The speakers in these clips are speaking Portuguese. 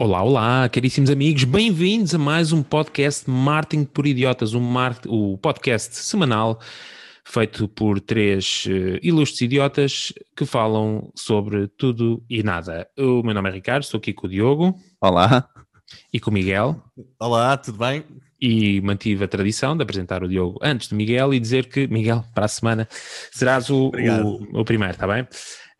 Olá, olá, caríssimos amigos, bem-vindos a mais um podcast Marketing por Idiotas, um mar... o podcast semanal feito por três uh, ilustres idiotas que falam sobre tudo e nada. O meu nome é Ricardo, estou aqui com o Diogo. Olá. E com o Miguel. Olá, tudo bem? E mantive a tradição de apresentar o Diogo antes do Miguel e dizer que, Miguel, para a semana serás o, o, o primeiro, está bem?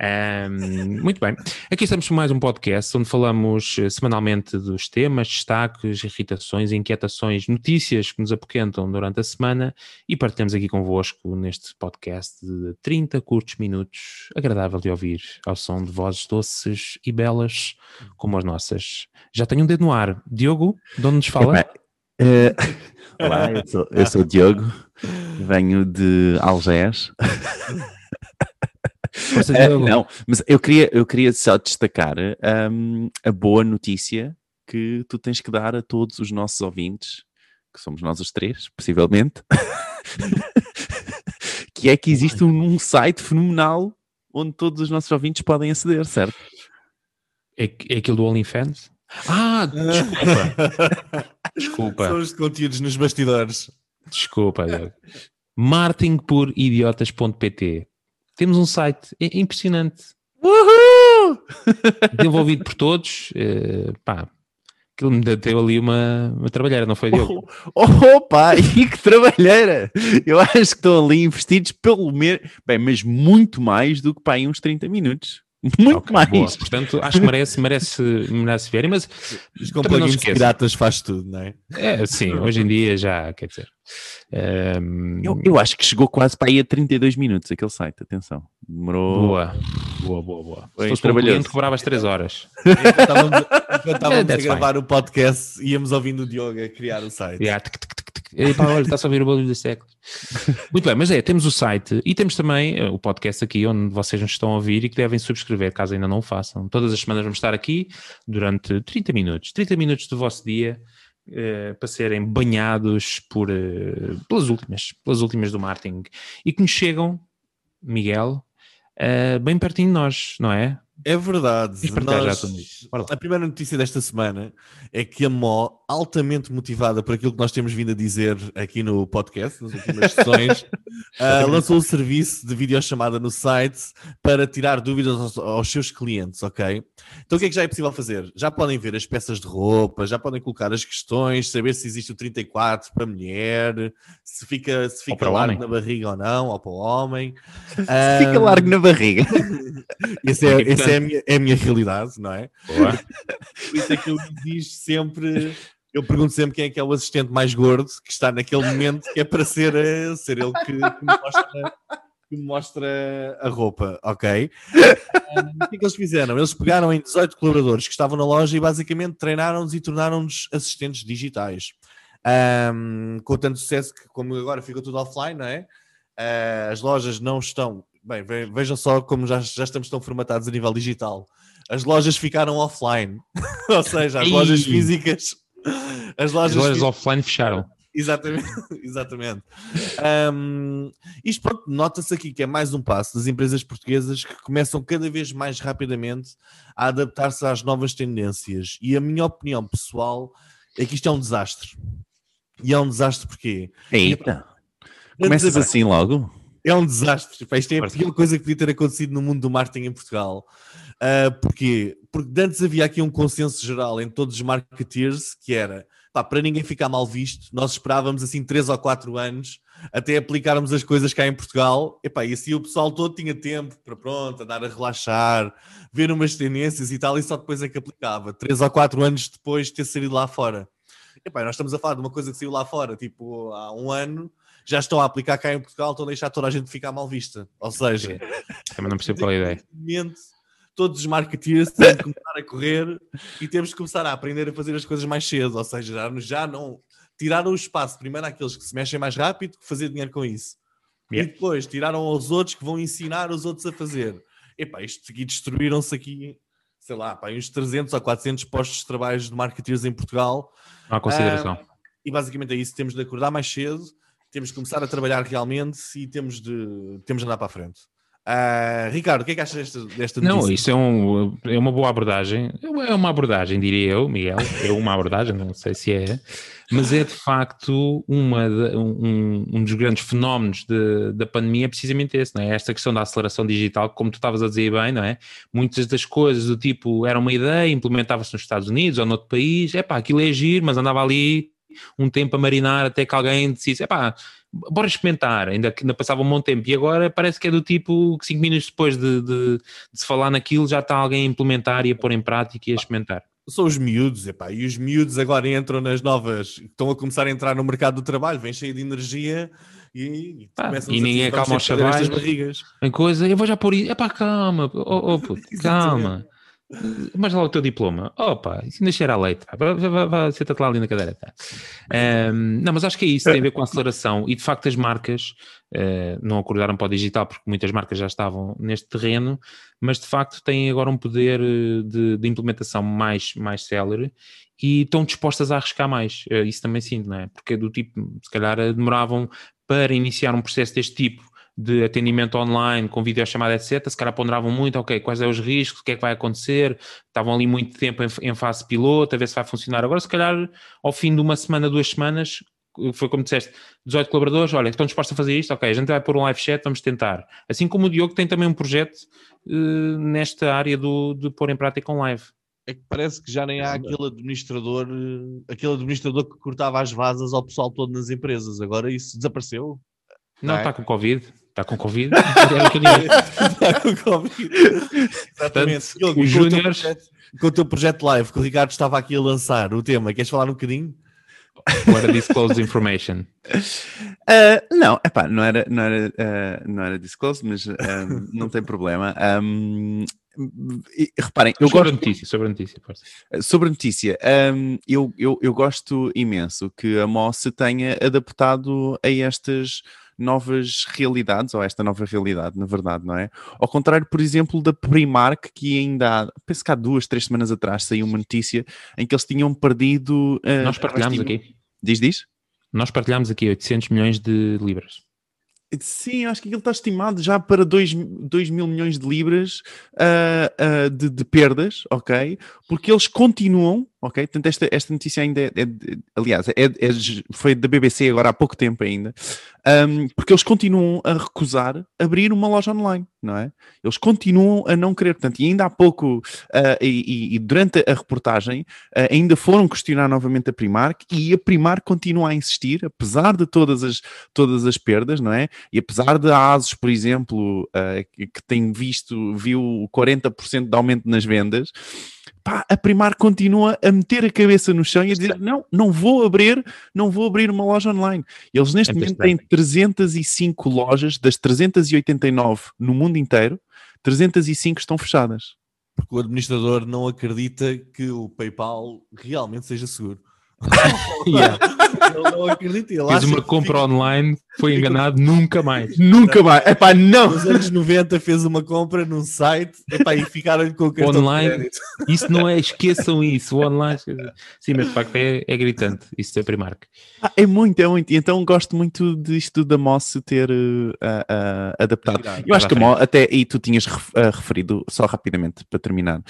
Um, muito bem. Aqui estamos com mais um podcast onde falamos eh, semanalmente dos temas, destaques, irritações, inquietações, notícias que nos apoquentam durante a semana e partilhamos aqui convosco neste podcast de 30 curtos minutos, agradável de ouvir, ao som de vozes doces e belas como as nossas. Já tenho um dedo no ar. Diogo, de onde nos fala? Uh, olá, eu sou, eu sou o Diogo, venho de Algés. Uh, não, mas eu queria, eu queria só destacar um, a boa notícia que tu tens que dar a todos os nossos ouvintes, que somos nós os três, possivelmente, que é que existe um, um, site fenomenal onde todos os nossos ouvintes podem aceder, certo? É, é aquilo do OnlyFans? Ah, desculpa. desculpa. São os conteúdos nos bastidores. Desculpa, marketingporidiotas.pt temos um site é impressionante. Uhul! Desenvolvido por todos. Uh, pá, aquilo me deu ali uma, uma trabalheira, não foi, Diogo? Oh, pá, e que trabalheira! Eu acho que estão ali investidos pelo menos, bem, mas muito mais do que pá, em uns 30 minutos. Muito okay, mais. Boa. Portanto, acho que merece, merece, merece ver. Mas os plugins piratas faz tudo, não é? É, sim, hoje em dia já, quer dizer. Um... Eu, eu, acho que chegou quase para aí a 32 minutos aquele site, atenção. Demorou. Boa, boa, boa, boa. Foi Se fosse um cliente, cobrava as 3 horas. Enquanto estávamos, enquanto estávamos a gravar o podcast, íamos ouvindo o Diogo a criar o site. Yeah, tic, tic, e, pá, olha, está-se a ouvir o barulho dos séculos. Muito bem, mas é, temos o site e temos também uh, o podcast aqui onde vocês nos estão a ouvir e que devem subscrever, caso ainda não o façam. Todas as semanas vamos estar aqui durante 30 minutos, 30 minutos do vosso dia uh, para serem banhados por, uh, pelas últimas, pelas últimas do marketing e que nos chegam, Miguel, bem pertinho de nós, não é? É verdade. Nós, a primeira notícia desta semana é que a Mo, altamente motivada por aquilo que nós temos vindo a dizer aqui no podcast, nas últimas sessões, uh, lançou um serviço de videochamada no site para tirar dúvidas aos, aos, seus clientes, ok? Então o que é que já é possível fazer? Já podem ver as peças de roupa, já podem colocar as questões, saber se existe o 34 para mulher, se fica, se fica largo na barriga ou não, ou para o homem. Se uh, fica largo na barriga. esse é, esse é a minha, é a minha realidade, não é? Boa. Por isso é que eu digo sempre. Eu pergunto sempre quem é que é o assistente mais gordo que está naquele momento que é para ser, eh, ser ele que, que, me mostra, que mostra a roupa, ok? Um, o que é que eles fizeram? Eles pegaram em 18 colaboradores que estavam na loja e basicamente treinaram-nos e tornaram-nos assistentes digitais. Um, com tanto sucesso que, como agora ficou tudo offline, não é? Uh, as lojas não estão Bem, vejam só como já, já estamos tão formatados a nível digital. As lojas ficaram offline, ou seja, as lojas físicas. As lojas, as lojas offline fecharam. Exatamente, exatamente. Um, isto pronto, nota-se aqui que é mais um passo das empresas portuguesas que começam cada vez mais rapidamente a adaptar-se às novas tendências. E a minha opinião pessoal é que isto é um desastre. E é um desastre porque. Eita! Começas assim logo? É um desastre. Pá, isto é a pior coisa que podia ter acontecido no mundo do marketing em Portugal. Uh, porquê? Porque antes havia aqui um consenso geral em todos os marketeers que era pá, para ninguém ficar mal visto, nós esperávamos assim 3 ou 4 anos até aplicarmos as coisas cá em Portugal. Epá, e assim o pessoal todo tinha tempo para pronto, andar a relaxar, ver umas tendências e tal, e só depois é que aplicava. 3 ou 4 anos depois de ter saído lá fora. Epá, nós estamos a falar de uma coisa que saiu lá fora, tipo, há um ano, já estão a aplicar cá em Portugal, estão a deixar toda a gente ficar mal vista. Ou seja, também não percebo qual é a ideia. Todos os marketeers têm de começar a correr e temos de começar a aprender a fazer as coisas mais cedo. Ou seja, já, já não tiraram o espaço primeiro àqueles que se mexem mais rápido, que fazer dinheiro com isso. Yeah. E depois tiraram aos outros que vão ensinar os outros a fazer. Epá, isto aqui destruíram-se aqui, sei lá, pá, uns 300 ou 400 postos de trabalho de marketeers em Portugal. Não há consideração. Ah, e basicamente é isso, temos de acordar mais cedo, temos de começar a trabalhar realmente e temos de, temos de andar para a frente. Uh, Ricardo, o que é que achas desta, desta notícia? Não, isso é, um, é uma boa abordagem. É uma abordagem, diria eu, Miguel. É uma abordagem, não sei se é. Mas é de facto uma um, um, dos grandes fenómenos de, da pandemia, é precisamente esse, não é? Esta questão da aceleração digital, como tu estavas a dizer bem, não é? Muitas das coisas do tipo, era uma ideia, implementava-se nos Estados Unidos ou noutro país, é pá, aquilo é giro, mas andava ali um tempo a marinar até que alguém decidisse, é pá, bora experimentar, ainda, ainda passava um bom tempo, e agora parece que é do tipo que 5 minutos depois de, de, de, se falar naquilo já está alguém a implementar e a pôr em prática e a experimentar. São os miúdos, epá, e os miúdos agora entram nas novas, estão a começar a entrar no mercado do trabalho, vêm cheio de energia e, ah, e ninguém acalma os chavais. Em coisa, eu vou já pôr isso, epá, calma, oh, oh, puto, calma. Mas lá o teu diploma. Opa, isso ainda cheira a leite. Senta-te lá ali na cadeira. Tá. Um, não, mas acho que é isso, tem a ver com a aceleração. E de facto as marcas uh, não acordaram para o digital, porque muitas marcas já estavam neste terreno, mas de facto têm agora um poder eh, de, de implementação mais, mais célere e estão dispostas a arriscar mais. Uh, isso também sinto, não é? Porque do tipo, se calhar demoravam para iniciar um processo deste tipo de atendimento online, com videochamada, etc., se calhar ponderavam muito, ok, quais são os riscos, o que é que vai acontecer, estavam ali muito tempo em, em fase piloto, a ver se vai funcionar. Agora, se calhar, ao fim de uma semana, duas semanas, foi como disseste, 18 colaboradores, olha, estão dispostos a fazer isto, ok, a gente vai pôr um live chat, vamos tentar. Assim como o Diogo tem também um projeto uh, nesta área do, de pôr em prática um live. É que parece que já nem há aquele administrador, eh, aquele administrador que cortava as vasas ao pessoal todo nas empresas. Agora isso desapareceu. Não, está é? com Covid. Está com Covid? Está com Covid. Exatamente. Portanto, os Júniores. Com o teu projeto live, que o Ricardo estava aqui a lançar o tema, queres falar um bocadinho? Ou era disclosed information? Uh, não, epá, não era, não era, uh, não era disclosed, mas um, não tem problema. Um, e, reparem, eu sobre gosto... a notícia, sobre a notícia, sobre a notícia, um, eu, eu, eu gosto imenso que a Moss tenha adaptado a estas novas realidades, ou esta nova realidade, na verdade, não é? Ao contrário, por exemplo, da Primark, que ainda há, penso que há duas, três semanas atrás saiu uma notícia em que eles tinham perdido. Uh, Nós partilhámos aqui. Diz, diz? Nós partilhámos aqui 800 milhões de libras. Sim, acho que aquilo está estimado já para 2, mil milhões de libras uh, uh, de, de, perdas, ok? Porque eles continuam ok? Portanto, esta, esta notícia ainda é, é aliás, é, é, foi da BBC agora há pouco tempo ainda, um, porque eles continuam a recusar abrir uma loja online, não é? Eles continuam a não querer, portanto, e ainda há pouco, uh, e, e, durante a reportagem, uh, ainda foram questionar novamente a Primark, e a Primark continua a insistir, apesar de todas as, todas as perdas, não é? E apesar de a ASUS, por exemplo, uh, que, tem visto, viu 40% de aumento nas vendas, pá, a Primar continua a meter a cabeça no chão e a dizer: não, não vou abrir, não vou abrir uma loja online. Eles neste é momento têm 305 lojas, das 389 no mundo inteiro, 305 estão fechadas. Porque o administrador não acredita que o PayPal realmente seja seguro. yeah. Ele não acredita. Ele Fez uma compra fica... online, foi enganado, nunca mais. Nunca mais. É pá, não. Nos anos 90 fez uma compra num site epá, e ficaram com o cartão online. Isso não é, esqueçam isso. O online. Sim, mas de facto é, é gritante. Isso é Primark. Ah, é muito, é muito. Então gosto muito disto da Moss ter uh, uh, adaptado. Eu acho que a Moss, até, e tu tinhas uh, referido, só rapidamente para terminar,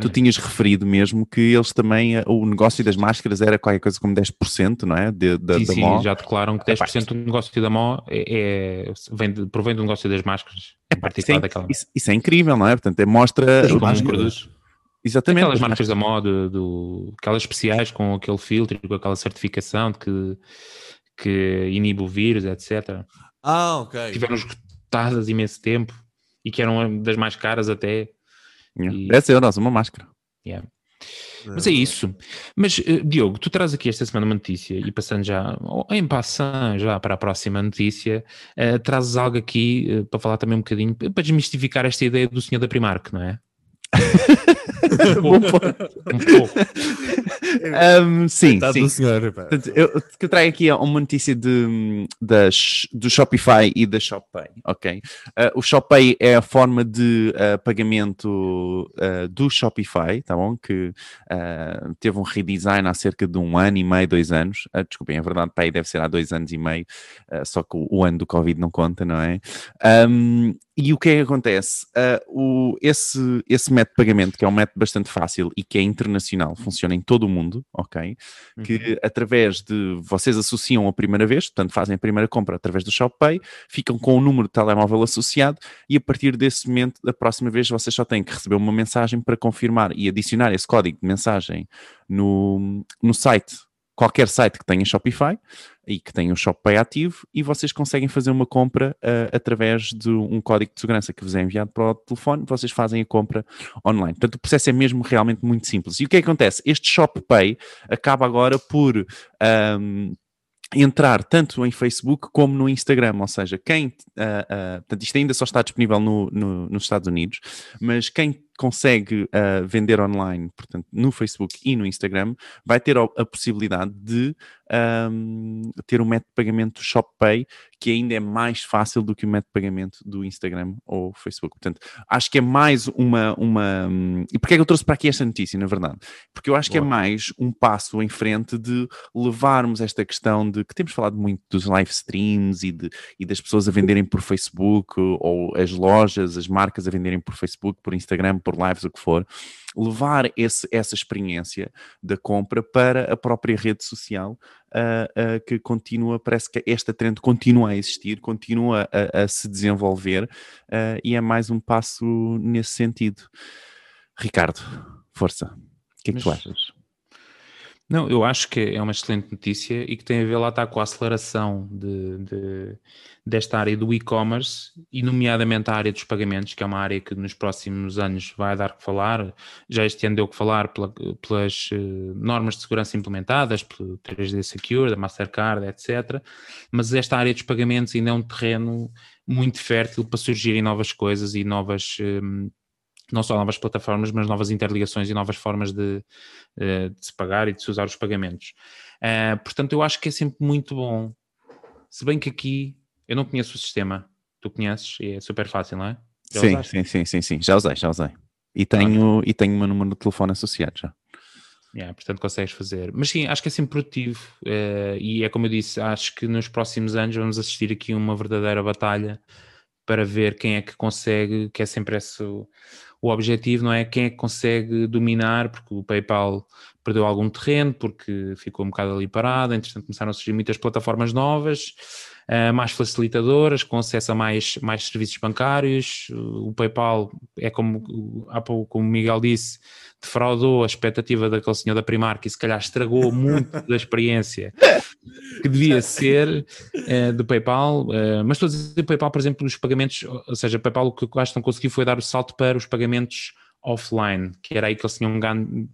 tu tinhas referido mesmo que eles também, o negócio das máscaras era qualquer coisa como 10%, não é? De, da, sim, da sim, já declaram que 10% do negócio da MO é, é, vem de, provém do negócio das máscaras. Epá, isso, é, daquela... isso, isso, é incrível, não é? Portanto, é, mostra... Os Exatamente. Aquelas marcas da moda, do, aquelas especiais com aquele filtro, com aquela certificação de que, que inibe o vírus, etc. Ah, ok. Tiveram esgotadas imenso tempo e que eram das mais caras até. Yeah. E... 10 euros, uma máscara. Yeah. Mas é isso. Mas, uh, Diogo, tu traz aqui esta semana uma notícia e passando já, em passando já para a próxima notícia, uh, trazes algo aqui uh, para falar também um bocadinho, para desmistificar esta ideia do senhor da Primark, não é? um pouco. Um, sim, sim. Senhor, Portanto, eu, que trago aqui é uma notícia de, das, do Shopify e da ShopPay, ok? Uh, o ShopPay é a forma de uh, pagamento uh, do Shopify, tá bom? Que teve um redesign há cerca de um ano e meio, dois anos. desculpem, é verdade, Pay deve ser há dois anos e meio, só que o, o, ano do Covid não conta, não é? Um, e o que é que acontece? Uh, o, esse, esse método de pagamento, que é um método bastante fácil e que é internacional, funciona em todo o mundo, ok? Que uhum. através de vocês associam a primeira vez, portanto fazem a primeira compra através do ShopPay, ficam com o número de telemóvel associado e a partir desse momento, da próxima vez, vocês só têm que receber uma mensagem para confirmar e adicionar esse código de mensagem no, no site qualquer site que tenha Shopify e que tenha um ShopPay ativo e vocês conseguem fazer uma compra uh, através de um código de segurança que vos é enviado para o telefone, vocês fazem a compra online. Portanto, o processo é mesmo realmente muito simples. E o que é que acontece? Este ShopPay acaba agora por um, entrar tanto em Facebook como no Instagram, ou seja, quem, uh, uh, portanto, isto ainda só está disponível no, no, nos Estados Unidos, mas quem consegue uh, vender online, portanto, no Facebook e no Instagram, vai ter a possibilidade de um, ter um método de pagamento do ShopPay que ainda é mais fácil do que o método de pagamento do Instagram ou Facebook. Portanto, acho que é mais uma. uma um, e porquê é que eu trouxe para aqui esta notícia, na verdade? Porque eu acho Boa. que é mais um passo em frente de levarmos esta questão de que temos falado muito dos live streams e, de, e das pessoas a venderem por Facebook ou as lojas, as marcas a venderem por Facebook, por Instagram, por lives, o que for levar esse, essa experiência da compra para a própria rede social uh, uh, que continua, parece que esta trend continua a existir, continua a, a se desenvolver uh, e é mais um passo nesse sentido. Ricardo, força, o que é que Mas... tu achas? Não, eu acho que é uma excelente notícia e que tem a ver lá está com a aceleração de, de desta área do e-commerce e nomeadamente a área dos pagamentos, que é uma área que nos próximos anos vai dar que falar. Já este ano deu que falar pela, pelas uh, normas de segurança implementadas, pelo 3D Secure, da Mastercard, etc. Mas esta área dos pagamentos ainda é um terreno muito fértil para surgirem novas coisas e novas um, não só novas plataformas, mas novas interligações e novas formas de, eh, de se pagar e de se usar os pagamentos. Uh, portanto, eu acho que é sempre muito bom. Se bem que aqui eu não conheço o sistema, tu conheces e é super fácil, não é? Já sim, sim, sim, sim, sim, já usei, já usei. E tenho, e tenho o meu número de telefone associado já. Yeah, portanto, consegues fazer. Mas sim, acho que é sempre produtivo. Uh, e é como eu disse, acho que nos próximos anos vamos assistir aqui uma verdadeira batalha para ver quem é que consegue, que é sempre esse o, objetivo, não é? Quem é que consegue dominar, porque o PayPal perdeu algum terreno, porque ficou um bocado ali parado, entretanto começaram a surgir muitas plataformas novas, uh, mais facilitadoras, com acesso a mais, mais serviços bancários. O PayPal é como, há pouco, como o Miguel disse, defraudou a expectativa daquele senhor da Primark e se calhar estragou muito da experiência que devia ser uh, do PayPal. Uh, mas estou a dizer PayPal, por exemplo, os pagamentos, ou seja, PayPal o que eu acho que não conseguiu foi dar o salto para os pagamentos offline, que era aí que eles tinham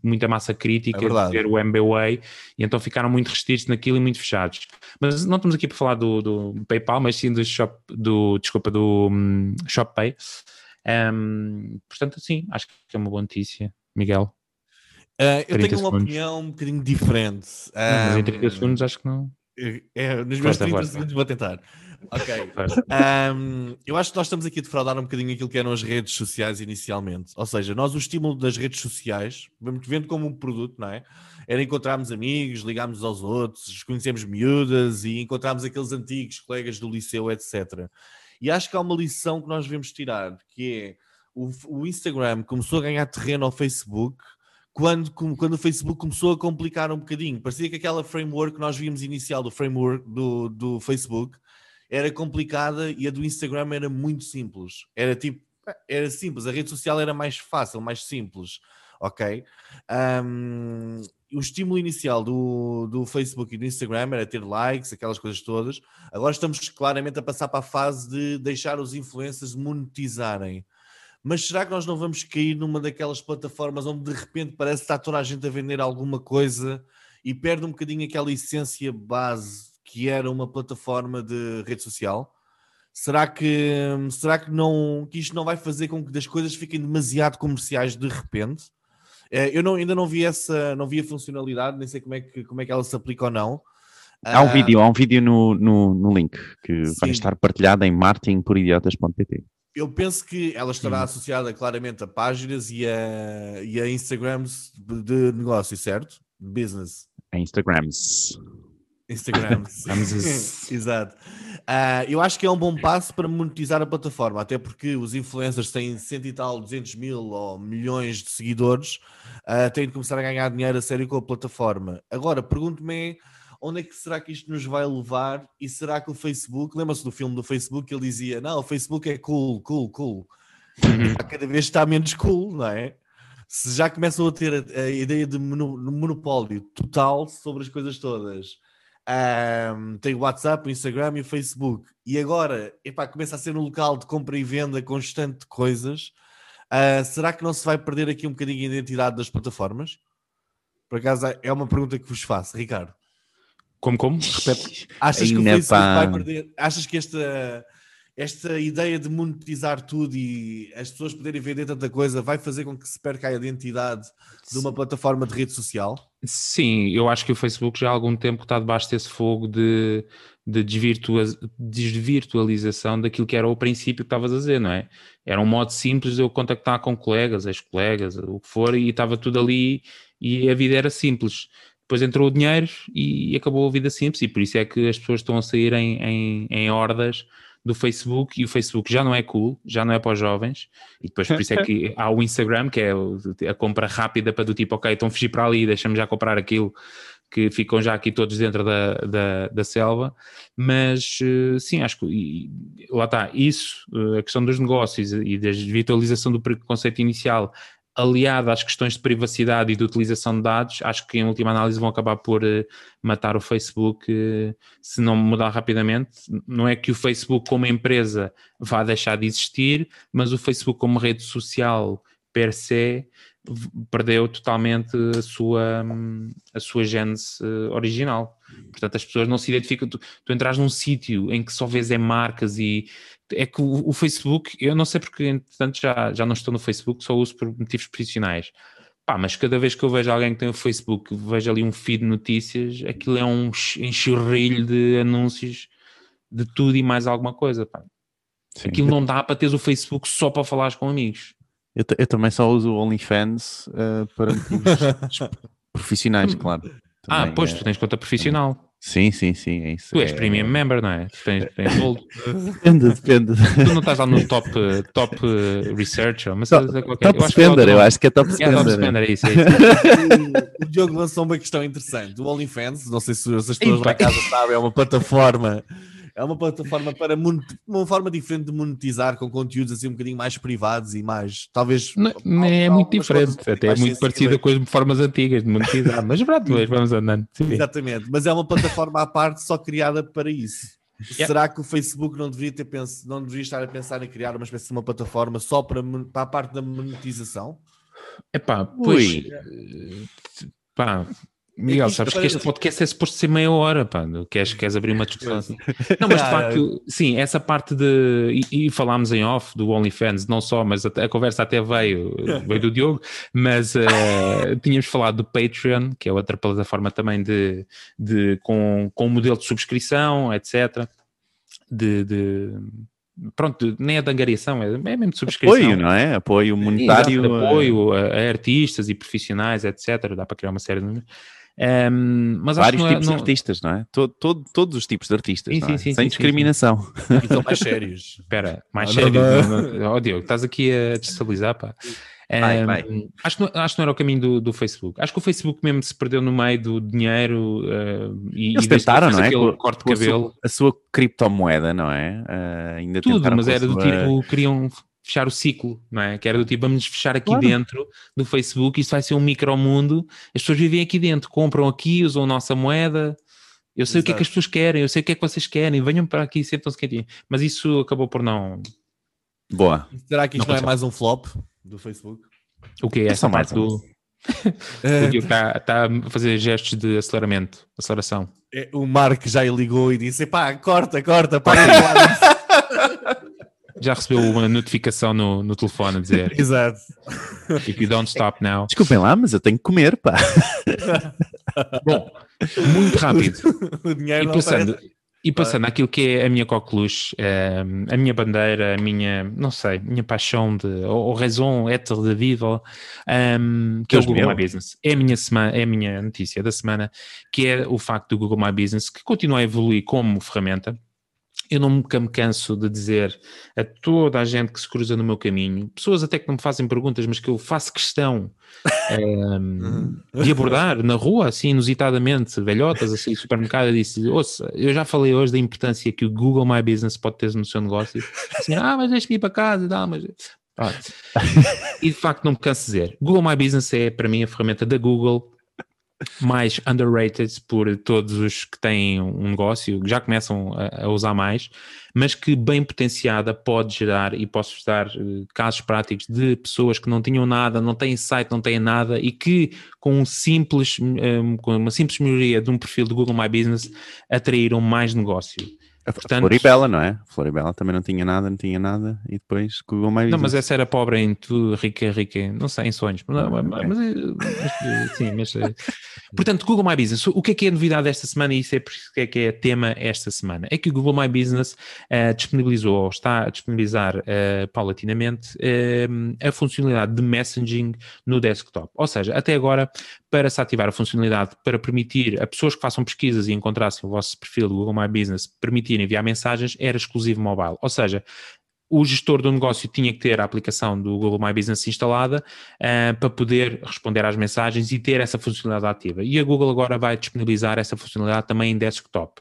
muita massa crítica é de ter o MBWay, e então ficaram muito restritos naquilo e muito fechados. Mas não estamos aqui para falar do, do PayPal, mas sim do Shop, do, desculpa, do um, ShopPay. Um, portanto, sim, acho que é uma boa notícia. Miguel? Uh, eu tenho uma opinião um bocadinho diferente. Não, mas em 30 segundos acho que não. É, é nos meus 30 segundos vou tentar. Ok. um, eu acho que nós estamos aqui a defraudar um bocadinho aquilo que eram as redes sociais inicialmente. Ou seja, nós o estímulo das redes sociais, vendo como um produto, não é? Era encontrarmos amigos, ligarmos aos outros, conhecemos miúdas e encontrarmos aqueles antigos colegas do liceu, etc. E acho que há uma lição que nós devemos tirar, que é o, o Instagram começou a ganhar terreno ao Facebook quando, quando o Facebook começou a complicar um bocadinho. Parecia que aquela framework que nós vimos inicial do framework do, do Facebook era complicada e a do Instagram era muito simples. Era tipo, era simples, a rede social era mais fácil, mais simples, ok? Um, o estímulo inicial do, do Facebook e do Instagram era ter likes, aquelas coisas todas. Agora estamos claramente a passar para a fase de deixar os influencers monetizarem. Mas será que nós não vamos cair numa daquelas plataformas onde de repente parece que está toda a gente a vender alguma coisa e perde um bocadinho aquela essência base que era uma plataforma de rede social? Será que, será que, não, que isto não vai fazer com que as coisas fiquem demasiado comerciais de repente? Eh, eu não, ainda não vi essa, não vi a funcionalidade, nem sei como é que, como é que ela se aplica ou não. Há um uh, vídeo, há um vídeo no, no, no link que sim. vai estar partilhado em martinporidiotas.pt. Eu penso que ela estará sim. associada claramente a páginas e a, e a Instagrams de negócio, certo? Business. A Instagrams. Instagram. Exato. Uh, eu acho que é um bom passo para monetizar a plataforma, até porque os influencers têm cento e tal, 200 mil ou milhões de seguidores, uh, têm de começar a ganhar dinheiro a sério com a plataforma. Agora, pergunto-me onde é que será que isto nos vai levar e será que o Facebook, lembra-se do filme do Facebook que ele dizia, não, o Facebook é cool, cool, cool. Uhum. Cada vez está menos cool, não é? Se já começam a ter a, a ideia de monopólio total sobre as coisas todas, um, tem o WhatsApp, o Instagram e o Facebook, e agora epá, começa a ser um local de compra e venda constante de coisas, uh, será que não se vai perder aqui um bocadinho a identidade das plataformas? Por acaso é uma pergunta que vos faço, Ricardo. Como, como? Repete. Achas que o Facebook vai perder? Achas que esta, esta ideia de monetizar tudo e as pessoas poderem vender tanta coisa vai fazer com que se perca a identidade de uma plataforma de rede social? Sim, eu acho que o Facebook já há algum tempo está debaixo desse fogo de, de desvirtualização daquilo que era o princípio que estavas a dizer, não é? Era um modo simples de eu contactar com colegas, ex-colegas, o que for, e estava tudo ali e a vida era simples depois entrou o dinheiro e acabou a vida simples, e por isso é que as pessoas estão a sair em, em, em hordas do Facebook e o Facebook já não é cool, já não é para os jovens, e depois por isso é que há o Instagram, que é a compra rápida para do tipo, ok, estão a fugir para ali, deixa-me já comprar aquilo, que ficam já aqui todos dentro da, da, da selva, mas eh, sim, acho que e, lá está, isso, eh, a questão dos negócios e da desvirtualização do preconceito inicial aliado às questões de privacidade e de utilização de dados, acho que em última análise vão acabar por uh, matar o Facebook uh, se não mudar rapidamente. Não é que o Facebook como empresa vá deixar de existir, mas o Facebook como rede social per se perdeu totalmente a sua, a sua gênese uh, original. Portanto, as pessoas não se identificam. Tu, tu entras num sítio em que só vês é marcas e é que o, o, Facebook, eu não sei porque, entretanto, já, já não estou no Facebook, só uso por motivos profissionais. Pá, mas cada vez que eu vejo alguém que tem o Facebook, vejo ali um feed de notícias, aquilo é um enxurrilho de anúncios de tudo e mais alguma coisa. Pá. Aquilo não dá para teres o Facebook só para falares com amigos. Eu, eu também só uso o OnlyFans uh, para motivos profissionais, claro. Ah, também, ah, pois, é, tu tens conta profissional. Sim, sim, sim, é isso. Tu és é... premium member, não é? Tu tens, tens gold. depende, depende. Tu não estás lá no top, top researcher, mas top, é qualquer... top eu spender, eu acho que é top spender. É, top spender, é isso, é isso. o, Diogo lançou uma questão interessante. O OnlyFans, não sei se as pessoas lá casa sabem, é uma plataforma é uma plataforma para uma forma diferente de monetizar com conteúdos assim um bocadinho mais privados e mais, talvez. Não, não é muito diferente, até é muito parecida com as formas antigas de monetizar, mas pronto, vamos andando. Sim. Exatamente, mas é uma plataforma à parte só criada para isso. Yeah. Será que o Facebook não deveria ter pens... não deveria estar a pensar em criar uma espécie de uma plataforma só para, para a parte da monetização? É pá, pois. Pá, Miguel, é sabes que este podcast é suposto ser meia hora, pá. Queres, queres abrir uma discussão assim? Não, mas de facto, sim, essa parte de. E, e falámos em off do OnlyFans, não só, mas a, a conversa até veio, veio do Diogo, mas uh, tínhamos falado do Patreon, que é outra plataforma também de, de, com, com um modelo de subscrição, etc. De, de pronto, nem é de angariação, é, é mesmo de subscrição. Apoio, não é? Apoio monetário. Exato, apoio a, a, artistas e profissionais, etc. Dá para criar uma série de um, mas Vários é- tipos é, não... de artistas, não é? Todo, todo, todos os tipos de artistas, sim, sim, é? sim, sem discriminação. E são mais sérios. Espera, mais sérios. oh, Diogo, estás aqui a destabilizar, pá. Vai, vai. Acho, que não, acho que não era o caminho do, do, Facebook. Acho que o Facebook mesmo se perdeu no meio do dinheiro uh, e, Eles e tentaram, não é? Com, corte de cabelo. A sua, a sua, criptomoeda, não é? Uh, ainda Tudo, mas era do tipo, queriam fechar o ciclo, não é? Que era do tipo, vamos fechar aqui claro. dentro do Facebook, isto vai ser um micromundo, as pessoas vivem aqui dentro, compram aqui, usam a nossa moeda, eu sei Exato. o que é que as pessoas querem, eu sei o que é que vocês querem, venham para aqui, sentam-se quentinho. Mas isso acabou por não... Boa. Será que isto não, não é mais um flop do Facebook? O que é essa parte do... o Diogo está, está a fazer gestos de aceleramento, aceleração. É, o Mark já ligou e disse, pá, corta, corta, para já recebeu uma notificação no, no telefone a dizer Exato. If you don't stop now. Desculpem lá, mas eu tenho que comer, pá. Bom, muito rápido. O dinheiro e passando, e passando àquilo que é a minha coqueluche, eh, a minha bandeira, a minha, não sei, minha paixão de, ou, raison être de vivre, um, ehm, que é o Google My Business. É a, minha semana, é a minha notícia da semana, que é o facto do Google My Business, que continua a evoluir como ferramenta, eu nunca me canso de dizer a toda a gente que se cruza no meu caminho, pessoas até que não me fazem perguntas, mas que eu faço questão um, ehm, de abordar na rua, assim, inusitadamente, velhotas, assim, supermercado, eu disse, ouça, eu já falei hoje da importância que o Google My Business pode ter no seu negócio. Assim, ah, mas deixa-me ir para casa e tal, mas... Ah. e de facto não me canso de dizer, Google My Business é para mim a ferramenta da Google mais underrated por todos os que têm um negócio, já começam a, a, usar mais, mas que bem potenciada pode gerar, e posso dar uh, casos práticos de pessoas que não tinham nada, não têm site, não têm nada, e que com um simples, um, com uma simples melhoria de um perfil do Google My Business atraíram mais negócio. Portanto, Floribela, não é? Floribela também não tinha nada, não tinha nada, e depois Google My Business. Não, mas essa era pobre em tudo, rica, rica, não sei, em sonhos. Não, mas, mas, mas, sim, mas eh, Portanto, Google My Business, o que é que é a novidade esta semana e isso é porque é que é tema esta semana? É que o Google My Business uh, disponibilizou, ou está a disponibilizar uh, paulatinamente, uh, a funcionalidade de messaging no desktop. Ou seja, até agora, para se ativar a funcionalidade para permitir a pessoas que façam pesquisas e encontrassem o vosso perfil do Google My Business permitir enviar mensagens, era exclusivo mobile. Ou seja, o gestor do negócio tinha que ter a aplicação do Google My Business instalada uh, para poder responder às mensagens e ter essa funcionalidade ativa. E a Google agora vai disponibilizar essa funcionalidade também em desktop.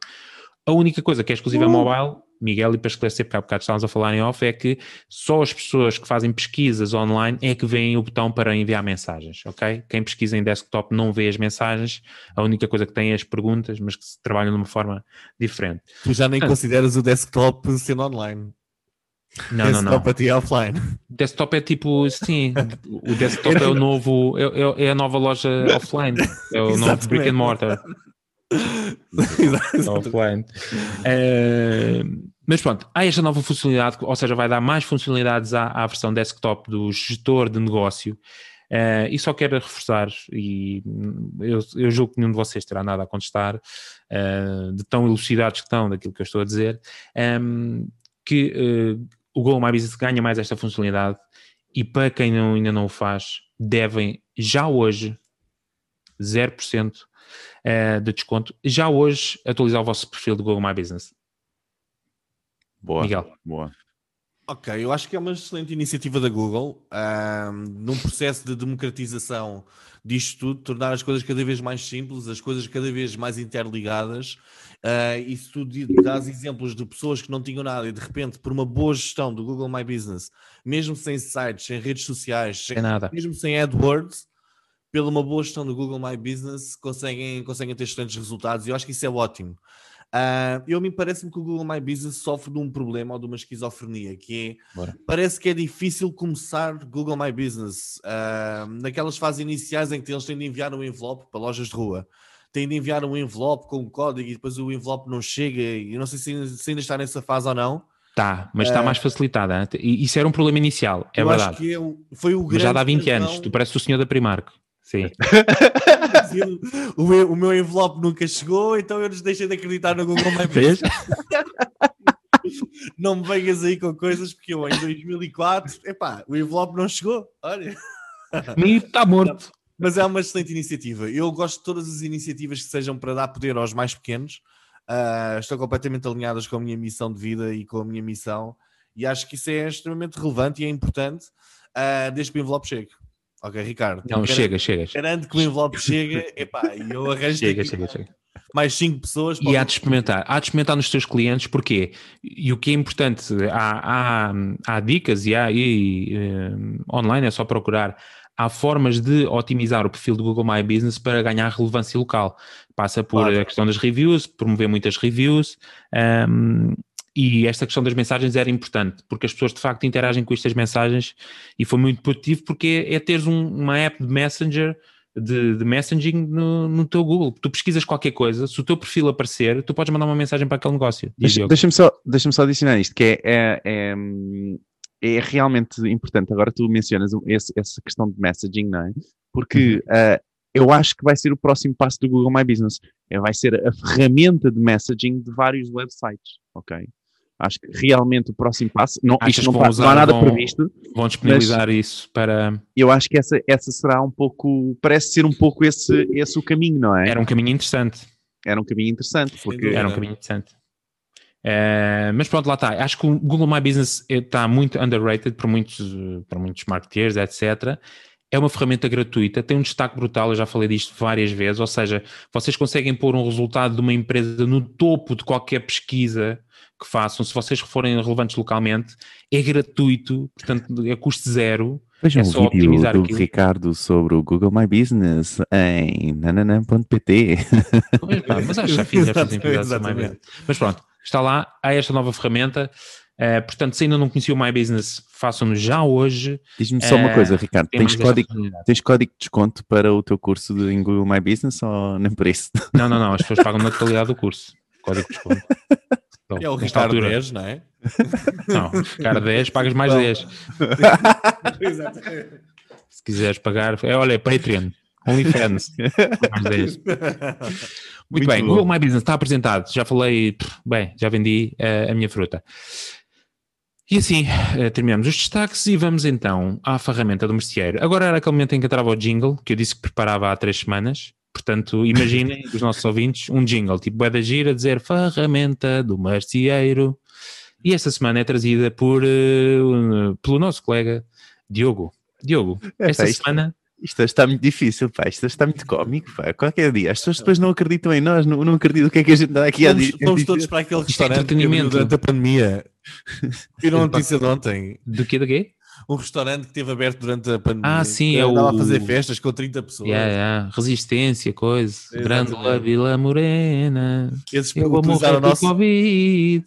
A única coisa que é exclusiva uh. mobile, Miguel, e para esclarecer, porque há bocado estávamos a falar em off, é que só as pessoas que fazem pesquisas online é que veem o botão para enviar mensagens, ok? Quem pesquisa em desktop não vê as mensagens, a única coisa que tem é as perguntas, mas que se trabalham de uma forma diferente. Tu já nem consideras o desktop sendo online. Não, desktop não, não. ti é offline. Desktop é tipo, sim, o desktop é o novo, é, é, é a nova loja offline, é o novo brick and mortar. Offline. É, mas pronto, há esta nova funcionalidade, ou seja, vai dar mais funcionalidades à, à versão desktop do gestor de negócio. Uh, e só quero reforçar, e eu, eu julgo que nenhum de vocês terá nada a contestar, uh, de tão elucidados que estão daquilo que eu estou a dizer, um, que uh, o Google My Business ganha mais esta funcionalidade e para quem não, ainda não o faz, devem já hoje 0% uh, de desconto, já hoje atualizar o vosso perfil do Google My Business. Boa, Miguel. Boa. Ok, eu acho que é uma excelente iniciativa da Google um, num processo de democratização disto tudo, tornar as coisas cada vez mais simples, as coisas cada vez mais interligadas. Uh, e se tu dás exemplos de pessoas que não tinham nada e de repente, por uma boa gestão do Google My Business, mesmo sem sites, sem redes sociais, sem, nada. mesmo sem AdWords, pela uma boa gestão do Google My Business, conseguem, conseguem ter excelentes resultados e eu acho que isso é ótimo. Uh, eu me parece-me que o Google My Business sofre de um problema ou de uma esquizofrenia, que é, Bora. parece que é difícil começar Google My Business uh, naquelas fases iniciais em que eles têm de enviar um envelope para lojas de rua, têm de enviar um envelope com um código e depois o envelope não chega e eu não sei se, se ainda está nessa fase ou não. Está, mas está uh, mais facilitada. E isso era um problema inicial, é verdade. Acho que é foi o mas já dá 20 razão... anos, tu pareces o senhor da Primark. Sim. o, meu, o, meu, envelope nunca chegou, então eu nos deixei de acreditar no Google Business. não me venhas aí com coisas, porque eu em 2004, epá, o envelope não chegou. Olha. está morto. Mas é uma excelente iniciativa. Eu gosto de todas as iniciativas que sejam para dar poder aos mais pequenos. Uh, estou completamente alinhadas com a minha missão de vida e com a minha missão. E acho que isso é extremamente relevante e é importante, uh, desde que o envelope chegue. Ok, Ricardo. Não, chega, chega. Garanto que o envelope chega, epá, e eu arranjo chega, chega, chega. mais 5 pessoas. E há de experimentar, há de experimentar nos teus clientes, porquê? E o que é importante, há, há, há dicas e há e, um, online, é só procurar. Há formas de otimizar o perfil do Google My Business para ganhar relevância local. Passa por claro. a questão das reviews, promover muitas reviews, um, e esta questão das mensagens era importante, porque as pessoas de facto interagem com estas mensagens e foi muito positivo porque é, é teres um, uma app de Messenger, de, de messaging no, no, teu Google. Tu pesquisas qualquer coisa, se o teu perfil aparecer, tu podes mandar uma mensagem para aquele negócio. Deixa-me deixa só, deixa só adicionar isto, que é, é, é, é, realmente importante. Agora tu mencionas esse, essa questão de messaging, não é? Porque uhum. uh, eu acho que vai ser o próximo passo do Google My Business. É, vai ser a ferramenta de messaging de vários websites, ok? Acho que realmente o próximo passo, não, isto não, tá, usar, não há nada vão, previsto. Vão disponibilizar isso para. Eu acho que essa, essa será um pouco, parece ser um pouco esse, esse o caminho, não é? Era um caminho interessante. Era um caminho interessante. Porque... Era um caminho interessante. Uh, mas pronto, lá está. Acho que o Google My Business está muito underrated por muitos, por muitos marketeers, etc. É uma ferramenta gratuita, tem um destaque brutal, eu já falei disto várias vezes, ou seja, vocês conseguem pôr um resultado de uma empresa no topo de qualquer pesquisa que façam, se vocês forem relevantes localmente, é gratuito, portanto é custo zero. Vejam é só um vídeo do aquilo. Ricardo sobre o Google My Business em nananã.pt. Mas acho que já fiz Mas pronto, está lá, há esta nova ferramenta. Uh, portanto, se ainda não conhecia o My Business, façam-no já hoje. Diz-me só uh, uma coisa, Ricardo: tens código, tens código de desconto para o teu curso de, em Google My Business ou nem por isso? Não, não, não, as pessoas pagam na totalidade do curso. Código de desconto. Então, é o Ricardo altura. 10, não é? Não, Ricardo 10, pagas mais 10. Se quiseres pagar, é, olha, é Patreon. OnlyFans. mais 10. Muito, Muito bem, bom. Google My Business está apresentado. Já falei, bem, já vendi uh, a minha fruta. E assim, uh, terminamos os destaques e vamos então à ferramenta do merceeiro. Agora era aquele momento em que entrava o jingle, que eu disse que preparava há três semanas. Portanto, imaginem os nossos ouvintes um jingle tipo Boa da Gira dizer ferramenta do merceeiro. E esta semana é trazida por, uh, pelo nosso colega Diogo. Diogo, é, esta semana isto está muito difícil, pá. Isto está muito cómico, pá. Qualquer dia. As pessoas depois não acreditam em nós, não, não acreditam o que é que a gente está aqui a dizer. Fomos todos para aquele é restaurante entretenimento. durante a pandemia. Viram a notícia de ontem? Do quê, do quê? Um restaurante que esteve aberto durante a pandemia. Ah, sim, é o... a fazer festas com 30 pessoas. Yeah, yeah. Resistência, coisa. Grândola Vila Morena. Esses Eu vou morrer o nosso... Covid.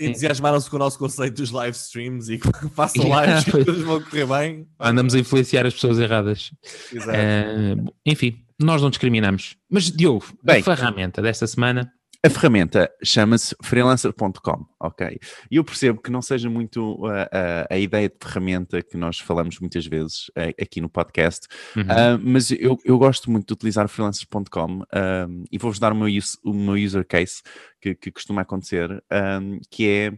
Entusiasmaram-se com o nosso conceito dos live streams e que façam lives que as vão correr bem. Andamos a influenciar as pessoas erradas. Uh, enfim, nós não discriminamos. Mas, Diogo, Bem, a ferramenta desta semana a ferramenta chama-se freelancer.com, ok? E eu percebo que não seja muito uh, uh, a ideia de ferramenta que nós falamos muitas vezes uh, aqui no podcast, uhum. mas eu, eu, gosto muito de utilizar freelancer.com e vou-vos dar o meu, use, o meu user case que, que costuma acontecer, um, que é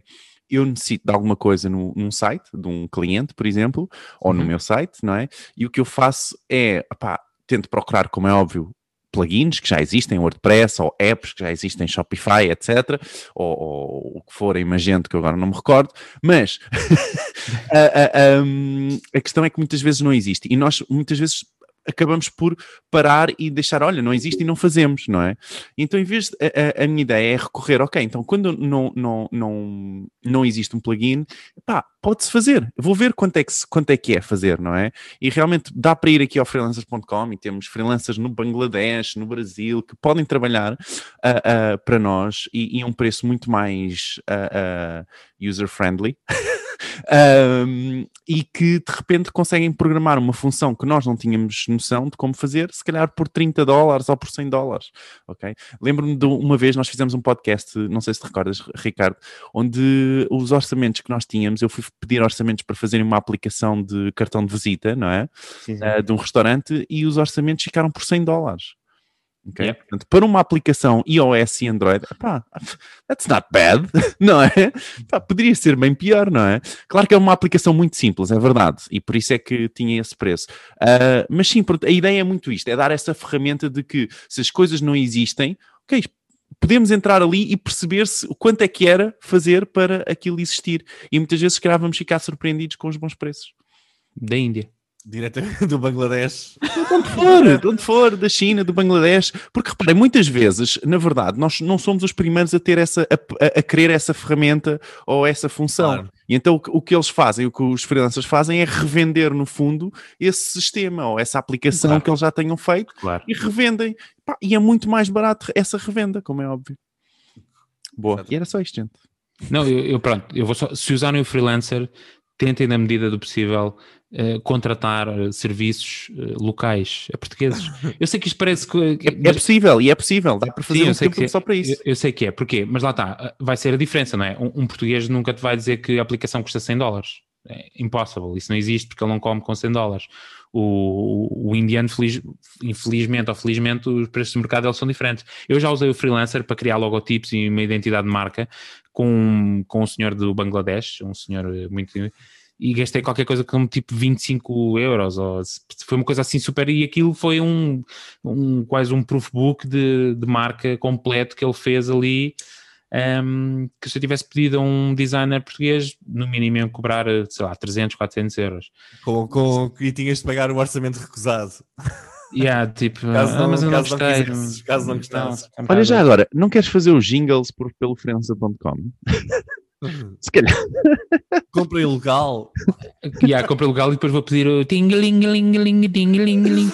eu necessito de alguma coisa no, num site, de um cliente, por exemplo, ou uhum. no meu site, não é? E o que eu faço é, opá, tento procurar, como é óbvio, plugins que já existem, WordPress, ou apps que já existem, Shopify, etc., ou, ou o que for em Magento, que eu agora não me recordo, mas a, a, a, a, questão é que muitas vezes não existe, e nós muitas vezes acabamos por parar e deixar, olha, não existe e não fazemos, não é? Então, em vez de, a, a, minha ideia é recorrer, ok, então quando não, não, não, não existe um plugin, pá, pode-se fazer. Vou ver quanto é, que, quanto é que é fazer, não é? E realmente dá para ir aqui ao freelancers.com e temos freelancers no Bangladesh, no Brasil, que podem trabalhar uh, uh, para nós e, e um preço muito mais uh, user-friendly. um, e que de repente conseguem programar uma função que nós não tínhamos noção de como fazer, se calhar por 30 dólares ou por 100 dólares, ok? Lembro-me de uma vez nós fizemos um podcast, não sei se te recordas, Ricardo, onde os orçamentos que nós tínhamos, eu fui pedir orçamentos para fazerem uma aplicação de cartão de visita, não é? Sim, sim. Uh, de um restaurante e os orçamentos ficaram por 100 dólares. Okay? Yep. Portanto, para uma aplicação iOS e Android, pá, that's not bad, não é? Pá, poderia ser bem pior, não é? Claro que é uma aplicação muito simples, é verdade, e por isso é que tinha esse preço. Uh, mas sim, a ideia é muito isto, é dar essa ferramenta de que se as coisas não existem, ok, podemos entrar ali e perceber se quanto é que era fazer para aquilo existir. E muitas vezes, se calhar, vamos ficar surpreendidos com os bons preços. Da Índia. Diretamente do Bangladesh. De onde for, de onde for, da China, do Bangladesh. Porque reparem, muitas vezes, na verdade, nós não somos os primeiros a ter essa, a, a querer essa ferramenta ou essa função. Claro. E então o, o, que eles fazem, o que os freelancers fazem é revender, no fundo, esse sistema ou essa aplicação claro. que eles já tenham feito claro. e revendem. E é muito mais barato essa revenda, como é óbvio. Boa. E era só isto, gente. Não, eu, eu pronto, eu vou só, se usarem o freelancer, tentem na medida do possível uh, contratar uh, serviços uh, locais a portugueses. Eu sei que isto parece que... É, é possível, e é possível, dá para fazer Sim, um é, só para isso. Eu, eu, sei que é, porquê? Mas lá está, vai ser a diferença, não é? Um, um, português nunca te vai dizer que a aplicação custa 100 dólares. É impossível, isso não existe porque ele não come com 100 dólares. O, o indiano, feliz, infelizmente ou felizmente, os preços de mercado eles são diferentes. Eu já usei o freelancer para criar logotipos e uma identidade de marca com, com um senhor do Bangladesh, um senhor muito e gastei qualquer coisa como tipo 25 euros, ou foi uma coisa assim super, e aquilo foi um, um quase um proofbook de, de marca completo que ele fez ali, um, que se eu tivesse pedido a um designer português, no mínimo iam cobrar, sei lá, 300, 400 euros. Com, com, e tinhas de pagar o orçamento recusado. Yeah, tipo, caso não, ah, mas eu caso não não gostei. quisesses, caso não gostasses. um Olha já agora, não queres fazer os jingles por, pelo freelancer.com? Se calhar. Compra local. Yeah, compra legal e depois vou pedir o ting-ling-ling-ling, ting-ling-ling.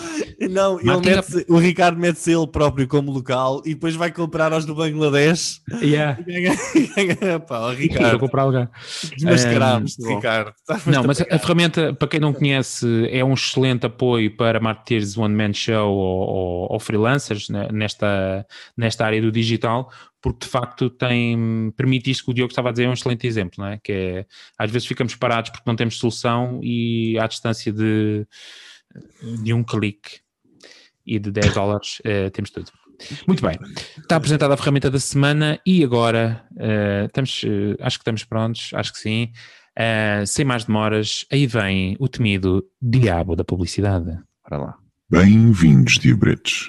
Não, ele mete o Ricardo mete-se ele próprio como local e depois vai comprar aos do Bangladesh Yeah. e pá, o Vou Ricardo. comprar lugar. Desmascaramos, É, bom. Ricardo. Tá Não, mas a ferramenta, para quem não conhece, é um excelente apoio para marketeers one-man show ou, ou- ou freelancers né, nesta, nesta área do digital, porque de facto tem, permite isto que o Diogo estava a dizer, é um excelente exemplo, não é? Que é, às vezes ficamos parados porque não temos solução e à distância de, de um clique e de 10 dólares eh, temos tudo. Muito bem, está apresentada a ferramenta da semana e agora eh, estamos, eh, acho que estamos prontos, acho que sim. Uh, sem mais demoras, aí vem o temido diabo da publicidade. Para lá. Bem-vindos, diabretes.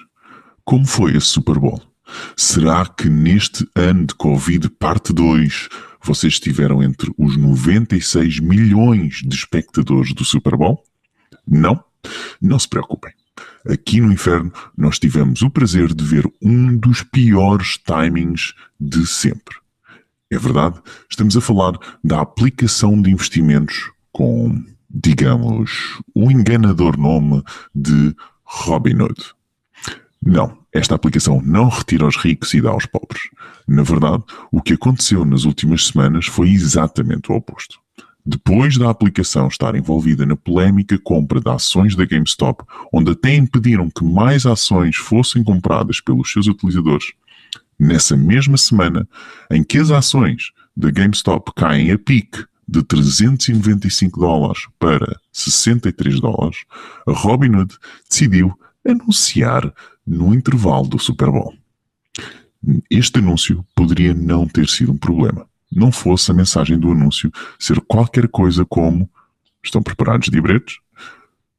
Como foi esse Super Bowl? Será que neste ano de Covid parte 2 vocês estiveram entre os 96 milhões de espectadores do Super Bowl? Não? Não se preocupem. Aqui no inferno nós tivemos o prazer de ver um dos piores timings de sempre. É verdade, estamos a falar da aplicação de investimentos com, digamos, o enganador nome de Robinhood. Não, esta aplicação não retira aos ricos e dá aos pobres. Na verdade, o que aconteceu nas últimas semanas foi exatamente o oposto. Depois da aplicação estar envolvida na polémica compra de ações da GameStop, onde até impediram que mais ações fossem compradas pelos seus utilizadores, nessa mesma semana em que as ações da GameStop caem a pique de 395 dólares para 63 dólares, a Robinhood decidiu anunciar no intervalo do Super Bowl. Este anúncio poderia não ter sido um problema, não fosse a mensagem do anúncio ser qualquer coisa como estão preparados, diabretes?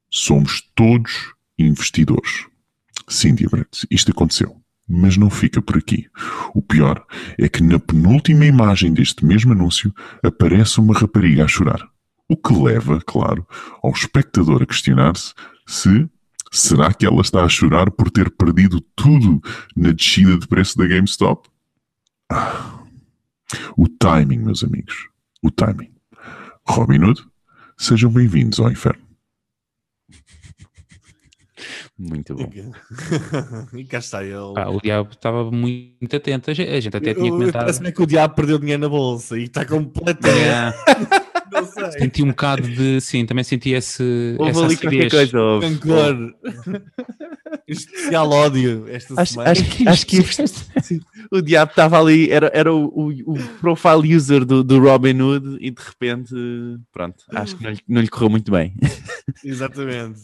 Somos todos investidores. Sim, diabretes, isto aconteceu. Mas não fica por aqui. O pior é que na penúltima imagem deste mesmo anúncio aparece uma rapariga a chorar. O que leva, claro, ao espectador a questionar-se se será que ela está a chorar por ter perdido tudo na descida de preço da GameStop? Ah, o timing, meus amigos. O timing. Robinhood, sejam bem-vindos ao inferno. Muito bom. e cá está ele. Pá, o diabo estava muito atento. A gente, a gente até tinha comentado. Parece-me que o diabo perdeu dinheiro na bolsa e está completamente. Senti um bocado de. Sim, também senti esse. Houve essa ali qualquer coisa. houve. Rancor. Especial ódio esta Acho, semana. acho, que- acho que o diabo estava ali, era, era o, o, o profile user do, do Robin Hood e de repente, pronto, acho que não lhe, não lhe correu muito bem. Exatamente.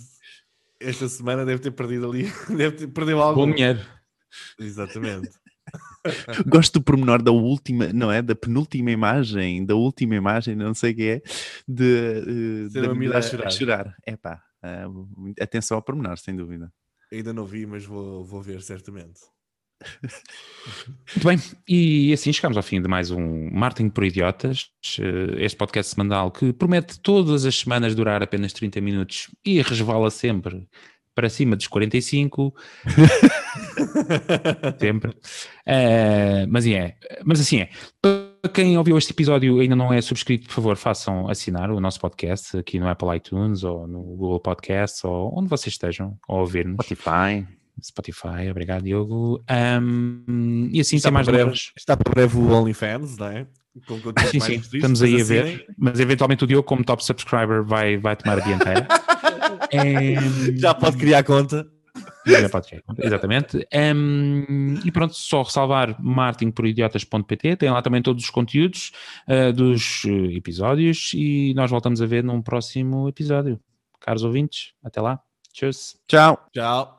Esta semana deve ter perdido ali. Deve ter perdeu algo. Bom dinheiro. Exatamente. Gosto do pormenor da última, não é? Da penúltima imagem, da última imagem, não sei o que é, de, eh, Ser da uma miúda a a chorar. É pá, atenção ao pormenor, sem dúvida. Ainda não vi, mas vou, vou ver certamente. Muito bem, e assim chegamos ao fim de mais um Martin por Idiotas, eh, este podcast semanal que promete todas as semanas durar apenas 30 minutos e resvala sempre para cima dos 45, sempre. Eh, mas, é, mas assim é. Para quem ouviu este episódio e ainda não é subscrito, por favor, façam assinar o nosso podcast aqui no Apple iTunes ou no Google Podcasts ou onde vocês estejam a ouvir-nos. Spotify. Spotify, obrigado Diogo. Ahm, e assim, Está mais breve, está para breve o OnlyFans, não é? Sim, sim, estamos aí a assinem. ver. Mas eventualmente o Diogo, como top subscriber, vai, vai tomar a dianteira. Já pode criar conta. Já pode ser, exatamente. Em, e pronto, só ressalvar martinporidiotas.pt, tem lá também todos os conteúdos ah, dos eh, episódios e nós voltamos a ver num próximo episódio. Caros ouvintes, até lá. Tchau. Tchau. Tchau.